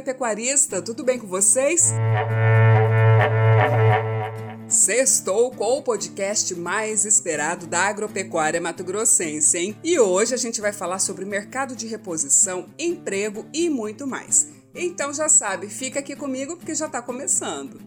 pecuarista, tudo bem com vocês? Sextou com o podcast mais esperado da agropecuária mato-grossense, hein? E hoje a gente vai falar sobre mercado de reposição, emprego e muito mais. Então já sabe, fica aqui comigo porque já está começando.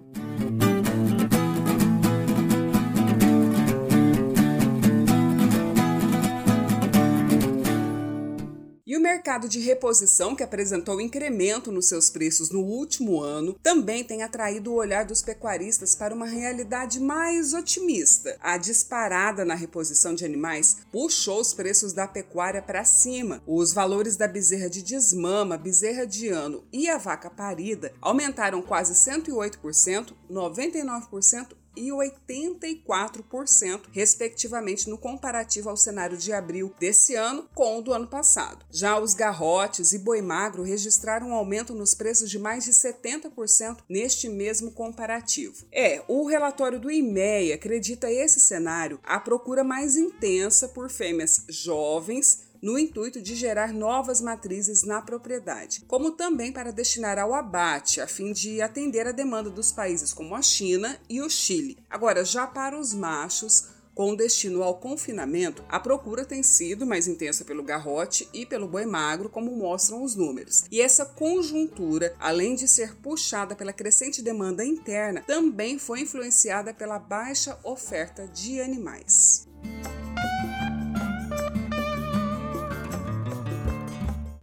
Mercado de reposição, que apresentou incremento nos seus preços no último ano, também tem atraído o olhar dos pecuaristas para uma realidade mais otimista. A disparada na reposição de animais puxou os preços da pecuária para cima. Os valores da bezerra de desmama, bezerra de ano e a vaca parida aumentaram quase 108%, 99% e 84%, respectivamente, no comparativo ao cenário de abril desse ano com o do ano passado. Já os garrotes e boi magro registraram um aumento nos preços de mais de 70% neste mesmo comparativo. É, o relatório do IMEA acredita esse cenário a procura mais intensa por fêmeas jovens no intuito de gerar novas matrizes na propriedade, como também para destinar ao abate, a fim de atender a demanda dos países como a China e o Chile. Agora, já para os machos, com destino ao confinamento, a procura tem sido mais intensa pelo garrote e pelo boi magro, como mostram os números. E essa conjuntura, além de ser puxada pela crescente demanda interna, também foi influenciada pela baixa oferta de animais.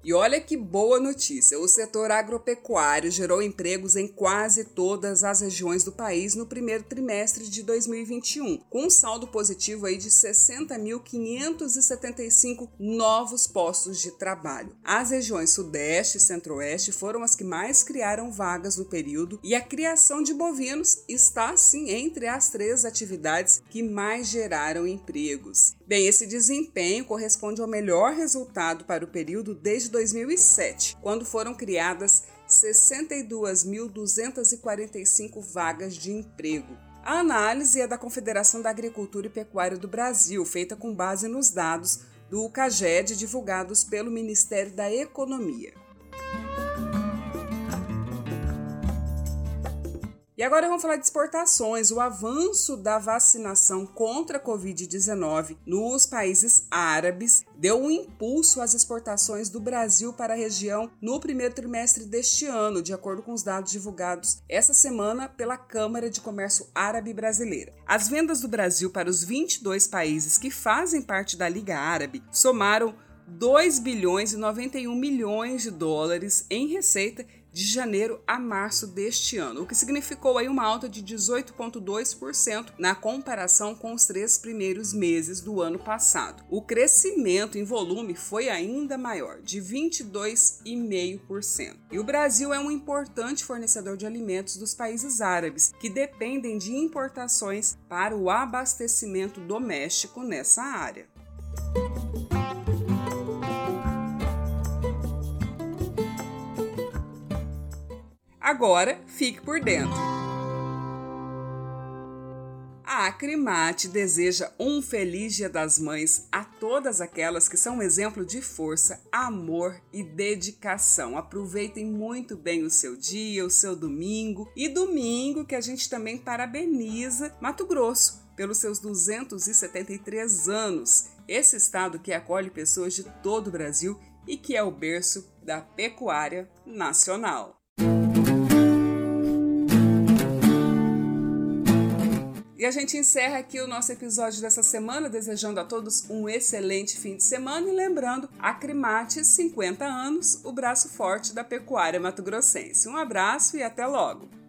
E olha que boa notícia: o setor agropecuário gerou empregos em quase todas as regiões do país no primeiro trimestre de 2021, com um saldo positivo aí de 60.575 novos postos de trabalho. As regiões Sudeste e Centro-Oeste foram as que mais criaram vagas no período e a criação de bovinos está sim entre as três atividades que mais geraram empregos. Bem, esse desempenho corresponde ao melhor resultado para o período desde 2007, quando foram criadas 62.245 vagas de emprego. A análise é da Confederação da Agricultura e Pecuária do Brasil, feita com base nos dados do CAGED divulgados pelo Ministério da Economia. E agora vamos falar de exportações. O avanço da vacinação contra a Covid-19 nos países árabes deu um impulso às exportações do Brasil para a região no primeiro trimestre deste ano, de acordo com os dados divulgados essa semana pela Câmara de Comércio Árabe Brasileira. As vendas do Brasil para os 22 países que fazem parte da Liga Árabe somaram 2 bilhões e 91 milhões de dólares em receita de janeiro a março deste ano, o que significou aí uma alta de 18,2% na comparação com os três primeiros meses do ano passado. O crescimento em volume foi ainda maior, de 22,5%. E o Brasil é um importante fornecedor de alimentos dos países árabes, que dependem de importações para o abastecimento doméstico nessa área. Agora, fique por dentro. A Acrimate deseja um feliz Dia das Mães a todas aquelas que são um exemplo de força, amor e dedicação. Aproveitem muito bem o seu dia, o seu domingo e domingo que a gente também parabeniza Mato Grosso pelos seus 273 anos. Esse estado que acolhe pessoas de todo o Brasil e que é o berço da pecuária nacional. E a gente encerra aqui o nosso episódio dessa semana, desejando a todos um excelente fim de semana e lembrando a Crimate 50 anos, o braço forte da pecuária mato-grossense. Um abraço e até logo!